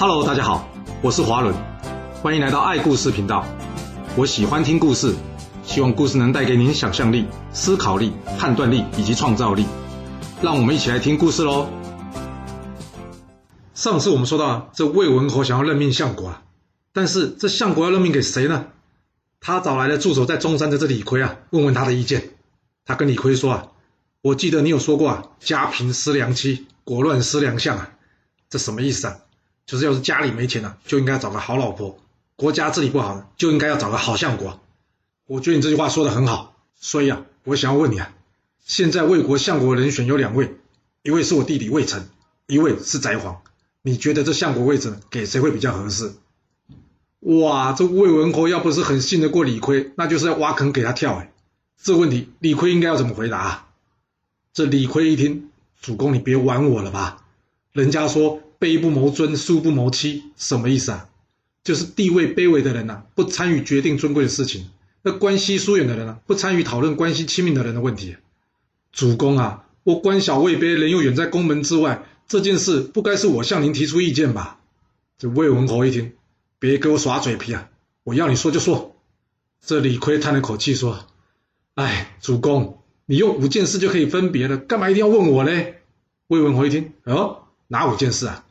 Hello，大家好，我是华伦，欢迎来到爱故事频道。我喜欢听故事，希望故事能带给您想象力、思考力、判断力以及创造力。让我们一起来听故事喽。上次我们说到，这魏文侯想要任命相国啊，但是这相国要任命给谁呢？他找来了驻守在中山的这李逵啊，问问他的意见。他跟李逵说啊，我记得你有说过啊，家贫思良妻，国乱思良相啊，这什么意思啊？就是要是家里没钱了，就应该找个好老婆；国家治理不好呢，就应该要找个好相国。我觉得你这句话说的很好，所以啊，我想要问你啊，现在魏国相国人选有两位，一位是我弟弟魏成，一位是翟璜。你觉得这相国位置给谁会比较合适？哇，这魏文侯要不是很信得过李逵，那就是要挖坑给他跳哎。这问题李逵应该要怎么回答啊？这李逵一听，主公你别玩我了吧？人家说。卑不谋尊，疏不谋妻，什么意思啊？就是地位卑微的人呐，不参与决定尊贵的事情；那关系疏远的人呢，不参与讨论关系亲密的人的问题。主公啊，我官小位卑，人又远在宫门之外，这件事不该是我向您提出意见吧？这魏文侯一听，别给我耍嘴皮啊！我要你说就说。这李逵叹了口气说：“哎，主公，你用五件事就可以分别了，干嘛一定要问我嘞？”魏文侯一听，哦，哪五件事啊？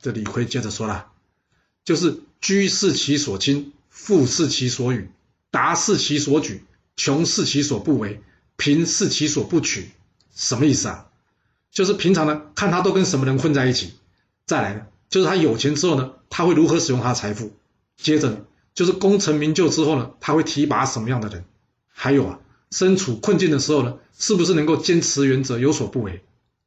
这李逵接着说了，就是居视其所亲，富视其所与，达视其所举，穷视其所不为，贫视其所不取。什么意思啊？就是平常呢，看他都跟什么人混在一起；再来呢，就是他有钱之后呢，他会如何使用他的财富；接着呢，就是功成名就之后呢，他会提拔什么样的人；还有啊，身处困境的时候呢，是不是能够坚持原则，有所不为；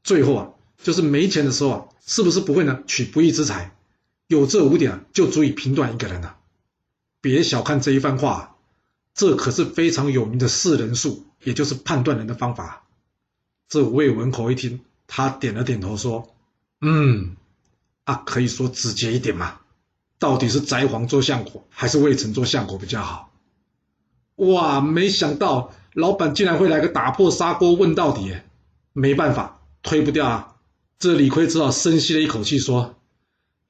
最后啊。就是没钱的时候啊，是不是不会呢？取不义之财，有这五点，就足以评断一个人了。别小看这一番话，这可是非常有名的四人术，也就是判断人的方法。这魏文侯一听，他点了点头说：“嗯，啊，可以说直接一点嘛，到底是翟璜做相国，还是魏成做相国比较好？”哇，没想到老板竟然会来个打破砂锅问到底，没办法，推不掉啊。这李逵只好深吸了一口气，说：“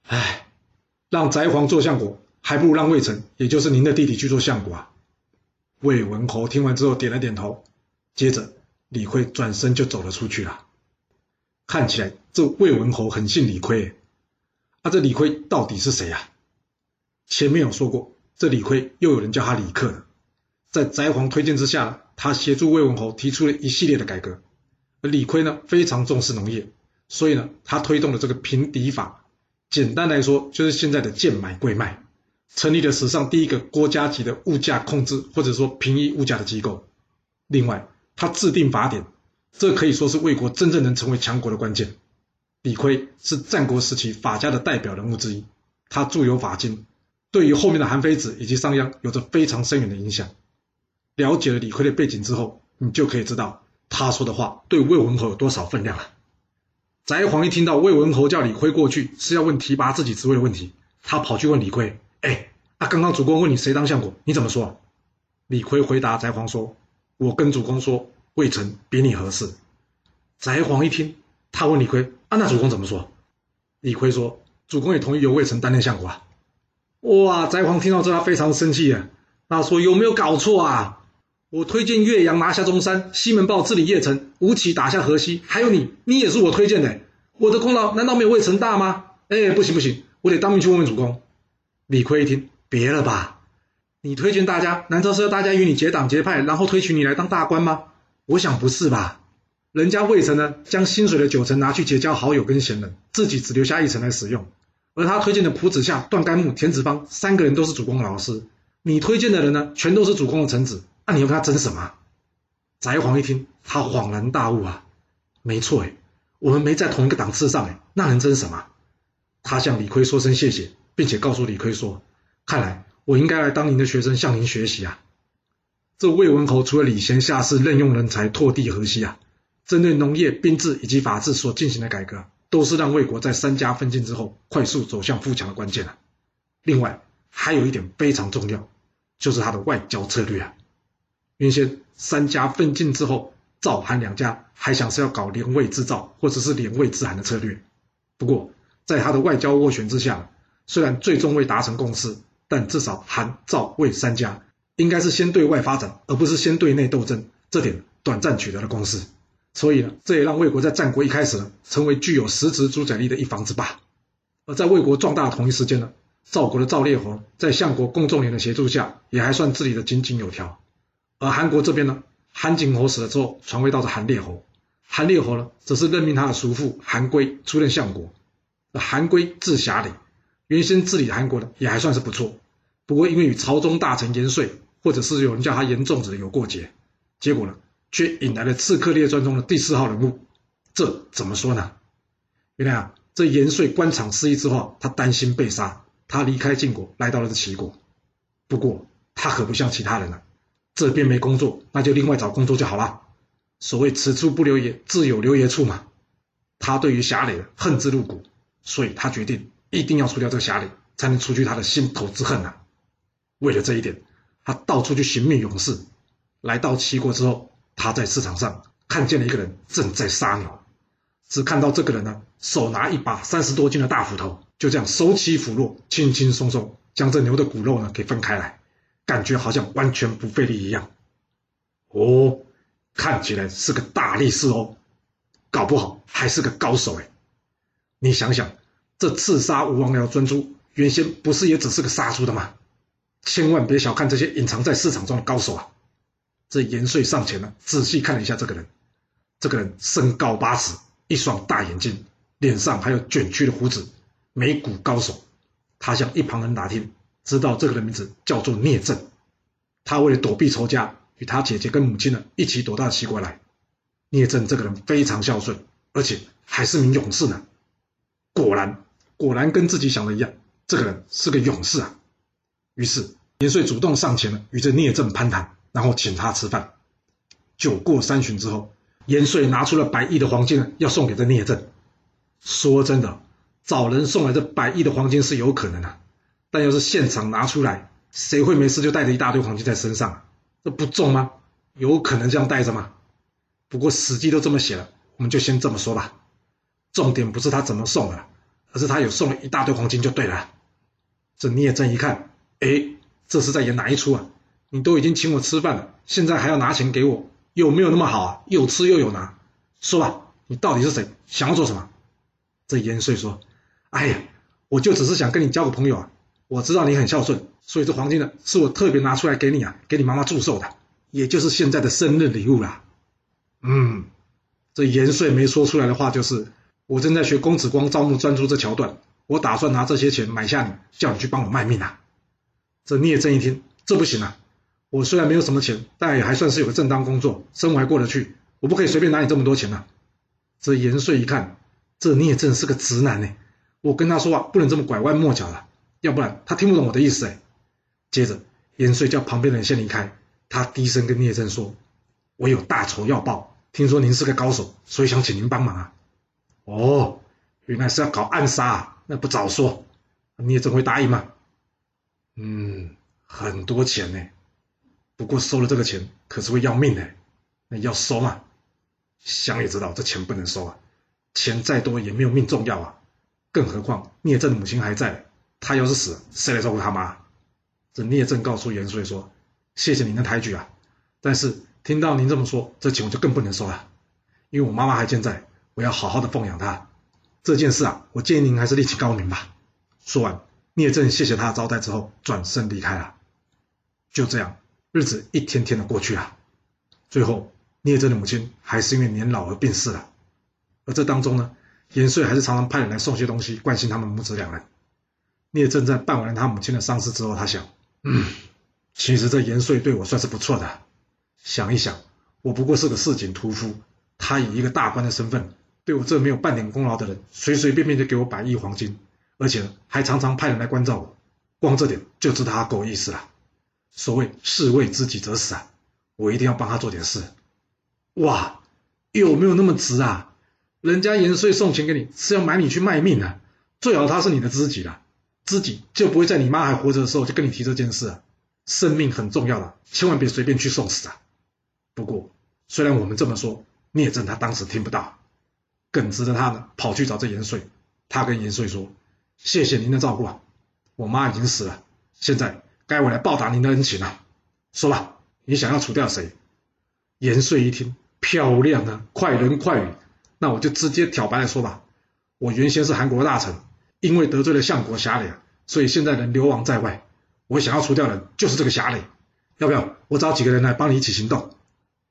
哎，让翟皇做相国，还不如让魏成，也就是您的弟弟去做相国啊。”魏文侯听完之后点了点头，接着李逵转身就走了出去了。看起来这魏文侯很信李逵，啊，这李逵到底是谁呀？前面有说过，这李逵又有人叫他李克，在翟皇推荐之下，他协助魏文侯提出了一系列的改革，而李逵呢，非常重视农业。所以呢，他推动了这个平敌法，简单来说就是现在的贱买贵卖，成立了史上第一个国家级的物价控制或者说平抑物价的机构。另外，他制定法典，这可以说是魏国真正能成为强国的关键。李悝是战国时期法家的代表人物之一，他著有《法经》，对于后面的韩非子以及商鞅有着非常深远的影响。了解了李悝的背景之后，你就可以知道他说的话对魏文侯有多少分量了。翟璜一听到魏文侯叫李逵过去是要问提拔自己职位的问题，他跑去问李逵：“哎，啊，刚刚主公问你谁当相国，你怎么说？”李逵回答翟璜说：“我跟主公说，魏成比你合适。”翟璜一听，他问李逵：“啊，那主公怎么说？”李逵说：“主公也同意由魏成担任相国啊。”哇！翟璜听到这，他非常生气啊，他说：“有没有搞错啊？”我推荐岳阳拿下中山，西门豹治理邺城，吴起打下河西，还有你，你也是我推荐的，我的功劳难道没有魏成大吗？哎，不行不行，我得当面去问问主公。李逵一听，别了吧，你推荐大家，难道是要大家与你结党结派，然后推举你来当大官吗？我想不是吧，人家魏成呢，将薪水的九成拿去结交好友跟贤人，自己只留下一成来使用，而他推荐的蒲子夏、段干木、田子方三个人都是主公的老师，你推荐的人呢，全都是主公的臣子。那你要跟他争什么？翟皇一听，他恍然大悟啊，没错哎，我们没在同一个档次上哎，那能争什么？他向李逵说声谢谢，并且告诉李逵说：“看来我应该来当您的学生，向您学习啊。”这魏文侯除了礼贤下士、任用人才、拓地河西啊，针对农业、兵制以及法治所进行的改革，都是让魏国在三家分晋之后快速走向富强的关键啊。另外还有一点非常重要，就是他的外交策略啊。原先三家分晋之后，赵韩两家还想是要搞联魏制造或者是联魏制韩的策略，不过在他的外交斡旋之下，虽然最终未达成共识，但至少韩、赵、魏三家应该是先对外发展，而不是先对内斗争，这点短暂取得了共识。所以呢，这也让魏国在战国一开始呢，成为具有实质主宰力的一方之霸。而在魏国壮大同一时间呢，赵国的赵烈侯在相国公仲连的协助下，也还算治理的井井有条。而韩国这边呢，韩景侯死了之后，传位到了韩烈侯。韩烈侯呢，则是任命他的叔父韩归出任相国。韩归字侠里，原先治理韩国的也还算是不错。不过因为与朝中大臣严遂，或者是有人叫他严仲子有过节，结果呢？却引来了《刺客列传》中的第四号人物，这怎么说呢？原来啊，这延岁官场失意之后，他担心被杀，他离开晋国，来到了这齐国。不过他可不像其他人啊，这边没工作，那就另外找工作就好了。所谓此处不留爷，自有留爷处嘛。他对于侠磊恨之入骨，所以他决定一定要除掉这个侠磊，才能除去他的心头之恨呐。为了这一点，他到处去寻觅勇士。来到齐国之后。他在市场上看见了一个人正在杀牛，只看到这个人呢，手拿一把三十多斤的大斧头，就这样手起斧落，轻轻松松将这牛的骨肉呢给分开来，感觉好像完全不费力一样。哦，看起来是个大力士哦，搞不好还是个高手哎。你想想，这刺杀吴王僚专诸，原先不是也只是个杀猪的吗？千万别小看这些隐藏在市场中的高手啊！这延岁上前了，仔细看了一下这个人。这个人身高八尺，一双大眼睛，脸上还有卷曲的胡子，眉骨高手。他向一旁人打听，知道这个人名字叫做聂政。他为了躲避仇家，与他姐姐跟母亲呢一起躲到齐国来。聂政这个人非常孝顺，而且还是名勇士呢。果然，果然跟自己想的一样，这个人是个勇士啊。于是延岁主动上前了，与这聂政攀谈。然后请他吃饭。酒过三巡之后，延岁拿出了百亿的黄金呢，要送给这聂政。说真的，找人送来这百亿的黄金是有可能的，但要是现场拿出来，谁会没事就带着一大堆黄金在身上？这不重吗？有可能这样带着吗？不过史记都这么写了，我们就先这么说吧。重点不是他怎么送的，而是他有送了一大堆黄金就对了。这聂政一看，哎，这是在演哪一出啊？你都已经请我吃饭了，现在还要拿钱给我，有没有那么好啊？又吃又有拿，说吧，你到底是谁？想要做什么？这延岁说：“哎呀，我就只是想跟你交个朋友啊。我知道你很孝顺，所以这黄金呢，是我特别拿出来给你啊，给你妈妈祝寿的，也就是现在的生日礼物啦。”嗯，这延岁没说出来的话就是：我正在学公子光招募专诸这桥段，我打算拿这些钱买下你，叫你去帮我卖命啊。这聂政一听，这不行啊。我虽然没有什么钱，但也还算是有个正当工作，生活还过得去。我不可以随便拿你这么多钱呐！这延岁一看，这聂政是个直男呢。我跟他说话不能这么拐弯抹角的，要不然他听不懂我的意思哎。接着，延遂叫旁边的人先离开，他低声跟聂政说：“我有大仇要报，听说您是个高手，所以想请您帮忙啊。”哦，原来是要搞暗杀，啊，那不早说，聂政会答应吗？嗯，很多钱呢。不过收了这个钱可是会要命的，那要收吗？想也知道这钱不能收啊，钱再多也没有命重要啊。更何况聂政的母亲还在，他要是死，谁来照顾他妈？这聂政告诉严岁说：“谢谢您的抬举啊，但是听到您这么说，这钱我就更不能收了，因为我妈妈还健在，我要好好的奉养她。这件事啊，我建议您还是立即高明吧。”说完，聂政谢谢他的招待之后，转身离开了。就这样。日子一天天的过去啊，最后聂政的母亲还是因为年老而病逝了。而这当中呢，延岁还是常常派人来送些东西，关心他们母子两人。聂政在办完了他母亲的丧事之后，他想，嗯，其实这延岁对我算是不错的。想一想，我不过是个市井屠夫，他以一个大官的身份，对我这没有半点功劳的人，随随便便就给我百亿黄金，而且还常常派人来关照我，光这点就知道他够意思了。所谓士为知己者死啊，我一定要帮他做点事。哇，有没有那么直啊？人家延岁送钱给你是要买你去卖命啊！最好他是你的知己了，自己就不会在你妈还活着的时候就跟你提这件事啊。生命很重要的，千万别随便去送死啊！不过虽然我们这么说，聂政他当时听不到，耿直的他呢，跑去找这延岁，他跟严岁说：“谢谢您的照顾啊，我妈已经死了，现在该我来报答您的恩情了。说吧，你想要除掉谁？”严岁一听，漂亮啊，快人快语，那我就直接挑白来说吧。我原先是韩国大臣，因为得罪了相国侠磊，所以现在人流亡在外。我想要除掉的，就是这个侠磊。要不要我找几个人来帮你一起行动？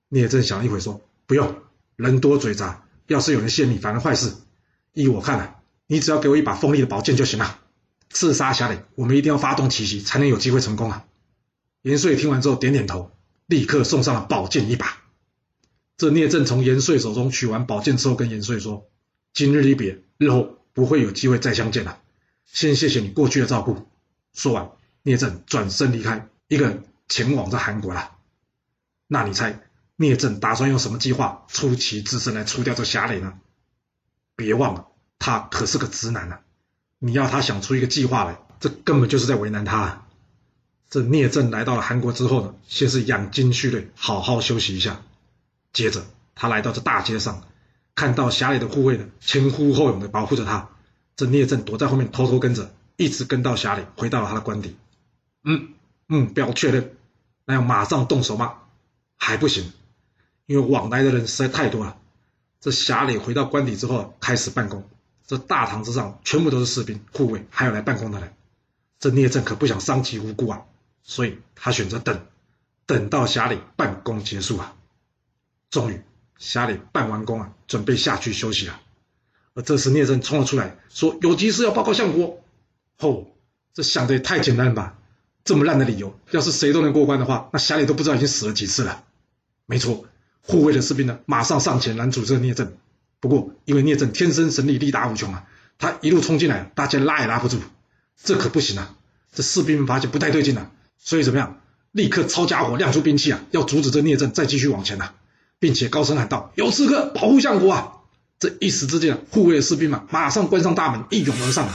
聂政想了一会说：“不用，人多嘴杂，要是有人陷你，反而坏事。依我看啊，你只要给我一把锋利的宝剑就行了。刺杀侠磊，我们一定要发动奇袭，才能有机会成功啊。”严岁听完之后点点头，立刻送上了宝剑一把。这聂政从严岁手中取完宝剑之后，跟严岁说：“今日一别，日后不会有机会再相见了。先谢谢你过去的照顾。”说完，聂政转身离开，一个人。前往这韩国了，那你猜聂政打算用什么计划出奇制胜来除掉这侠磊呢？别忘了，他可是个直男呢，你要他想出一个计划来，这根本就是在为难他。啊这聂政来到了韩国之后呢，先是养精蓄锐，好好休息一下。接着他来到这大街上，看到侠里的护卫呢前呼后拥的保护着他，这聂政躲在后面偷偷跟着，一直跟到侠里回到了他的官邸。嗯目标确认。那要马上动手吗？还不行，因为往来的人实在太多了。这侠里回到官邸之后开始办公，这大堂之上全部都是士兵、护卫，还有来办公的人。这聂政可不想伤及无辜啊，所以他选择等，等到侠里办公结束啊。终于，侠里办完工啊，准备下去休息了。而这时聂政冲了出来，说：“有急事要报告相国。”吼，这想的也太简单了吧？这么烂的理由，要是谁都能过关的话，那侠里都不知道已经死了几次了。没错，护卫的士兵呢，马上上前拦阻这个聂政。不过因为聂政天生神力，力大无穷啊，他一路冲进来，大家拉也拉不住。这可不行啊！这士兵们发现不太对劲了，所以怎么样？立刻抄家伙，亮出兵器啊，要阻止这聂政再继续往前呐，并且高声喊道：“有刺客保护相国啊！”这一时之间，护卫的士兵们马上关上大门，一涌而上啊。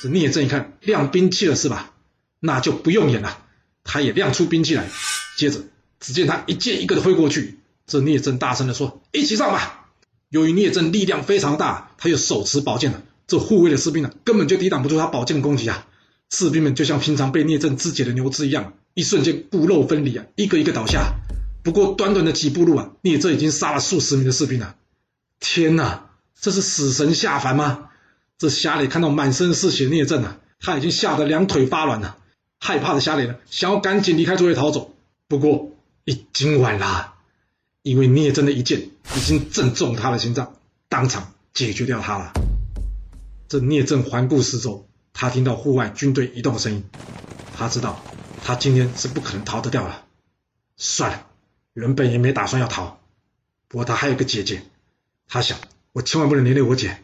这聂政一看，亮兵器了是吧？那就不用演了，他也亮出兵器来。接着，只见他一剑一个的挥过去。这聂政大声的说：“一起上吧！”由于聂政力量非常大，他又手持宝剑了，这护卫的士兵呢，根本就抵挡不住他宝剑的攻击啊！士兵们就像平常被聂政肢解的牛只一样，一瞬间骨肉分离啊，一个一个倒下。不过短短的几步路啊，聂政已经杀了数十名的士兵了。天哪，这是死神下凡吗？这瞎磊看到满身是血聂政啊！他已经吓得两腿发软了，害怕的瞎磊呢，想要赶紧离开座位逃走，不过已经晚了，因为聂政的一剑已经正中他的心脏，当场解决掉他了。这聂政环顾四周，他听到户外军队移动的声音，他知道他今天是不可能逃得掉了。算了，原本也没打算要逃，不过他还有个姐姐，他想我千万不能连累我姐。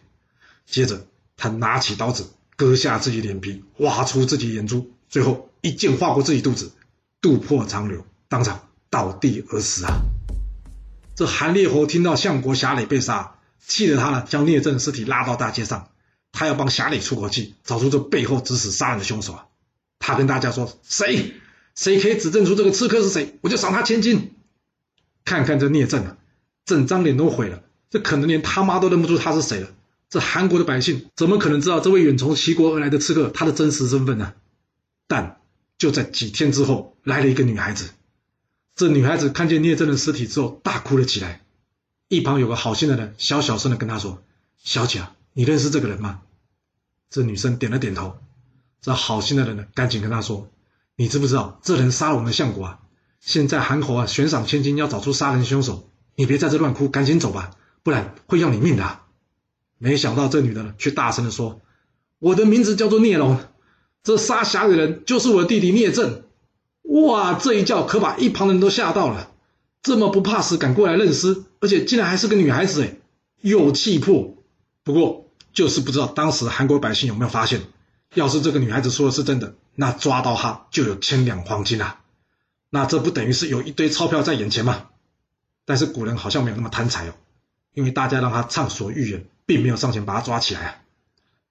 接着他拿起刀子。割下自己脸皮，挖出自己眼珠，最后一剑划过自己肚子，肚破长流，当场倒地而死啊！这韩烈侯听到相国侠磊被杀，气得他呢，将聂政尸体拉到大街上，他要帮侠磊出口气，找出这背后指使杀人的凶手啊！他跟大家说：“谁谁可以指证出这个刺客是谁，我就赏他千金。”看看这聂政啊，整张脸都毁了，这可能连他妈都认不出他是谁了。这韩国的百姓怎么可能知道这位远从齐国而来的刺客他的真实身份呢？但就在几天之后，来了一个女孩子。这女孩子看见聂政的尸体之后，大哭了起来。一旁有个好心的人，小小声的跟她说：“小姐，你认识这个人吗？”这女生点了点头。这好心的人呢，赶紧跟她说：“你知不知道这人杀了我们的相国啊？现在韩侯啊悬赏千金要找出杀人凶手，你别在这乱哭，赶紧走吧，不然会要你命的。”没想到这女的，却大声的说：“我的名字叫做聂龙，这杀侠的人就是我的弟弟聂政。”哇，这一叫可把一旁的人都吓到了。这么不怕死，敢过来认尸，而且竟然还是个女孩子，哎，有气魄。不过就是不知道当时韩国百姓有没有发现，要是这个女孩子说的是真的，那抓到她就有千两黄金啊！那这不等于是有一堆钞票在眼前吗？但是古人好像没有那么贪财哦，因为大家让他畅所欲言。并没有上前把他抓起来啊！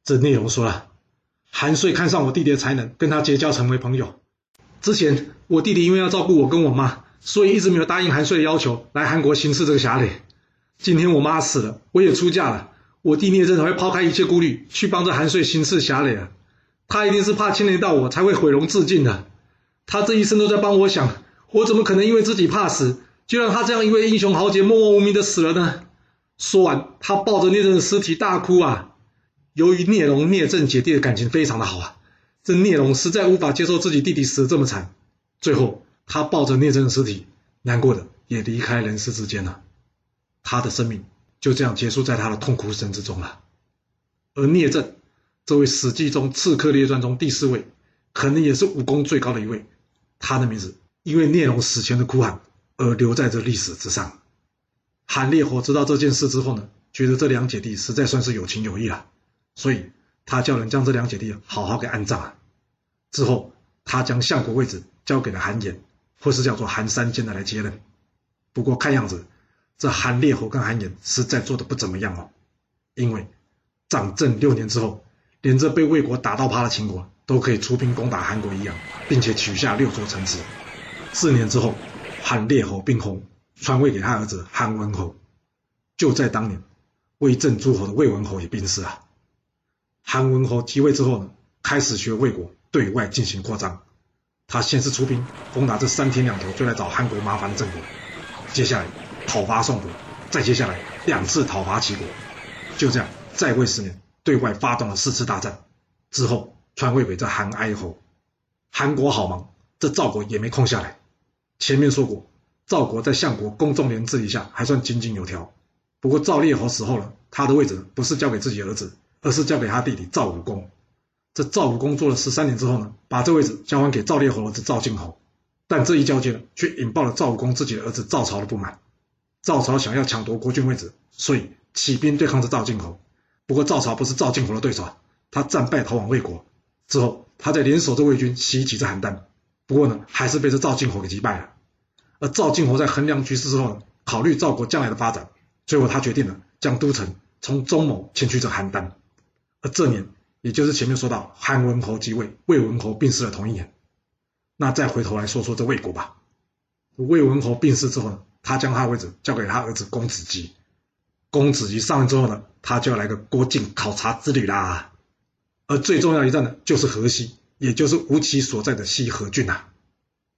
这内容说了，韩遂看上我弟弟的才能，跟他结交成为朋友。之前我弟弟因为要照顾我跟我妈，所以一直没有答应韩遂的要求来韩国行刺这个侠磊。今天我妈死了，我也出嫁了，我弟聂政才会抛开一切顾虑去帮着韩遂行刺侠垒啊！他一定是怕牵连到我，才会毁容自尽的。他这一生都在帮我想，我怎么可能因为自己怕死，就让他这样一位英雄豪杰默默无名的死了呢？说完，他抱着聂政的尸体大哭啊！由于聂龙、聂政姐弟的感情非常的好啊，这聂龙实在无法接受自己弟弟死的这么惨，最后他抱着聂政的尸体，难过的也离开人世之间了。他的生命就这样结束在他的痛哭声之中了。而聂政这位《史记》中《刺客列传》中第四位，可能也是武功最高的一位，他的名字因为聂荣死前的哭喊而留在这历史之上。韩烈火知道这件事之后呢，觉得这两姐弟实在算是有情有义了。所以，他叫人将这两姐弟好好给安葬了。之后，他将相国位置交给了韩衍，或是叫做韩三坚的来接任。不过，看样子这韩烈侯跟韩衍实在做的不怎么样哦。因为掌政六年之后，连这被魏国打到趴的秦国都可以出兵攻打韩国一样，并且取下六座城池。四年之后，韩烈侯病薨，传位给他儿子韩文侯。就在当年，威震诸侯的魏文侯也病逝了。韩文侯即位之后呢，开始学魏国对外进行扩张。他先是出兵攻打这三天两头就来找韩国麻烦的郑国，接下来讨伐宋国，再接下来两次讨伐齐国。就这样在位十年，对外发动了四次大战。之后传位给这韩哀侯。韩国好忙，这赵国也没空下来。前面说过，赵国在相国公仲连治理下还算井井有条。不过赵烈侯死后了，他的位置不是交给自己儿子。而是交给他弟弟赵武公。这赵武公做了十三年之后呢，把这位置交还给赵烈侯儿子赵敬侯。但这一交接呢，却引爆了赵武公自己的儿子赵朝的不满。赵朝想要抢夺国君位置，所以起兵对抗着赵敬侯。不过赵朝不是赵敬侯的对手，他战败逃往魏国。之后，他在联手这魏军袭击着邯郸。不过呢，还是被这赵敬侯给击败了。而赵敬侯在衡量局势之后呢，考虑赵国将来的发展，最后他决定了将都城从中牟迁去这邯郸。而这年，也就是前面说到韩文侯即位，魏文侯病逝的同一年。那再回头来说说这魏国吧。魏文侯病逝之后呢，他将他的位置交给他儿子公子姬。公子姬上任之后呢，他就要来个郭靖考察之旅啦。而最重要一站呢，就是河西，也就是吴起所在的西河郡呐。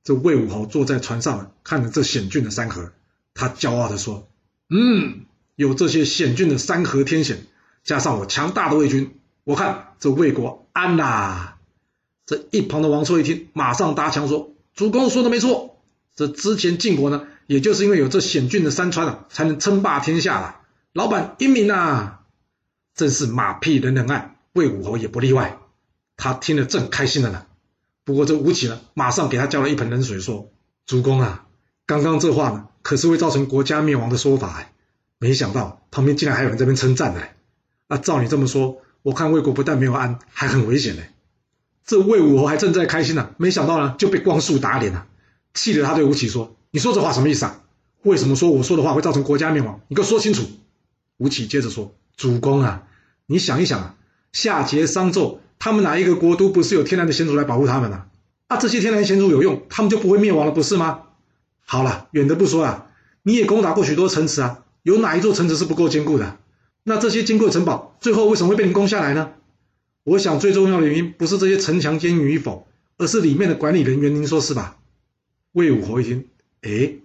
这魏武侯坐在船上，看着这险峻的山河，他骄傲地说：“嗯，有这些险峻的山河天险。”加上我强大的魏军，我看这魏国安啦。这一旁的王错一听，马上搭腔说：“主公说的没错，这之前晋国呢，也就是因为有这险峻的山川啊，才能称霸天下了。老板英明呐，真是马屁人人爱，魏武侯也不例外。他听了正开心的呢。不过这吴起呢，马上给他浇了一盆冷水，说：主公啊，刚刚这话呢，可是会造成国家灭亡的说法哎。没想到旁边竟然还有人这边称赞的。”那照你这么说，我看魏国不但没有安，还很危险呢。这魏武侯还正在开心呢，没想到呢就被光速打脸了，气得他对吴起说：“你说这话什么意思啊？为什么说我说的话会造成国家灭亡？你给我说清楚。”吴起接着说：“主公啊，你想一想啊，夏桀、商纣他们哪一个国都不是有天然的险阻来保护他们呢？啊，这些天然险阻有用，他们就不会灭亡了，不是吗？好了，远的不说啊，你也攻打过许多城池啊，有哪一座城池是不够坚固的？”那这些坚固的城堡最后为什么会被你攻下来呢？我想最重要的原因不是这些城墙坚硬与否，而是里面的管理人员。您说是吧？魏武侯一听，哎，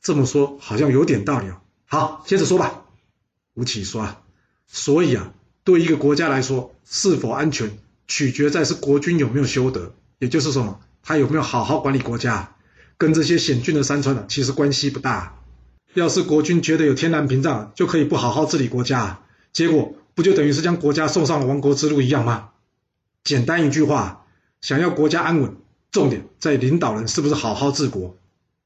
这么说好像有点道理哦。好，接着说吧。吴起说啊，所以啊，对一个国家来说，是否安全，取决在是国君有没有修德，也就是什么，他有没有好好管理国家，跟这些险峻的山川呢，其实关系不大。要是国君觉得有天然屏障，就可以不好好治理国家。结果不就等于是将国家送上了亡国之路一样吗？简单一句话，想要国家安稳，重点在领导人是不是好好治国。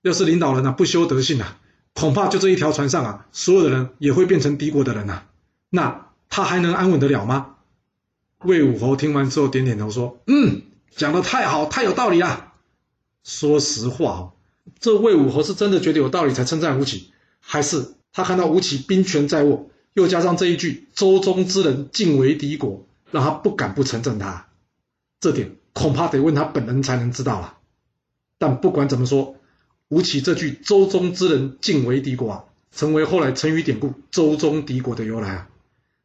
要是领导人呢不修德性啊，恐怕就这一条船上啊，所有的人也会变成敌国的人呐。那他还能安稳得了吗？魏武侯听完之后点点头说：“嗯，讲的太好，太有道理啊。说实话哦，这魏武侯是真的觉得有道理才称赞吴起，还是他看到吴起兵权在握？”又加上这一句“周中之人尽为敌国”，让他不敢不承认他。这点恐怕得问他本人才能知道了。但不管怎么说，吴起这句“周中之人尽为敌国”啊，成为后来成语典故“周中敌国”的由来啊。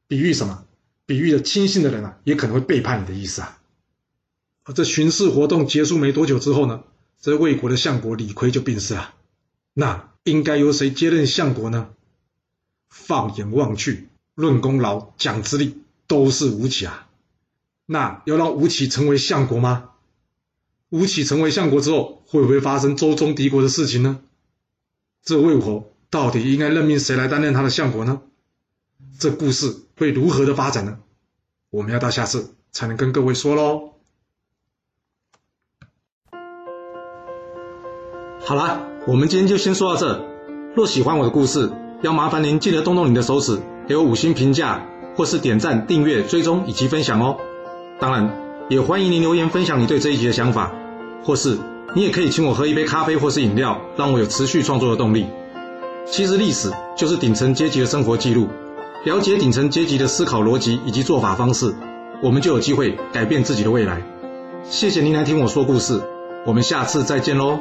比喻什么？比喻的亲信的人啊，也可能会背叛你的意思啊。这巡视活动结束没多久之后呢，这魏国的相国李悝就病逝了。那应该由谁接任相国呢？放眼望去，论功劳、讲资历，都是吴起啊。那要让吴起成为相国吗？吴起成为相国之后，会不会发生周中敌国的事情呢？这魏武侯到底应该任命谁来担任他的相国呢？这故事会如何的发展呢？我们要到下次才能跟各位说喽。好啦，我们今天就先说到这。若喜欢我的故事，要麻烦您记得动动你的手指，给我五星评价，或是点赞、订阅、追踪以及分享哦。当然，也欢迎您留言分享你对这一集的想法，或是你也可以请我喝一杯咖啡或是饮料，让我有持续创作的动力。其实历史就是顶层阶级的生活记录，了解顶层阶级的思考逻辑以及做法方式，我们就有机会改变自己的未来。谢谢您来听我说故事，我们下次再见喽。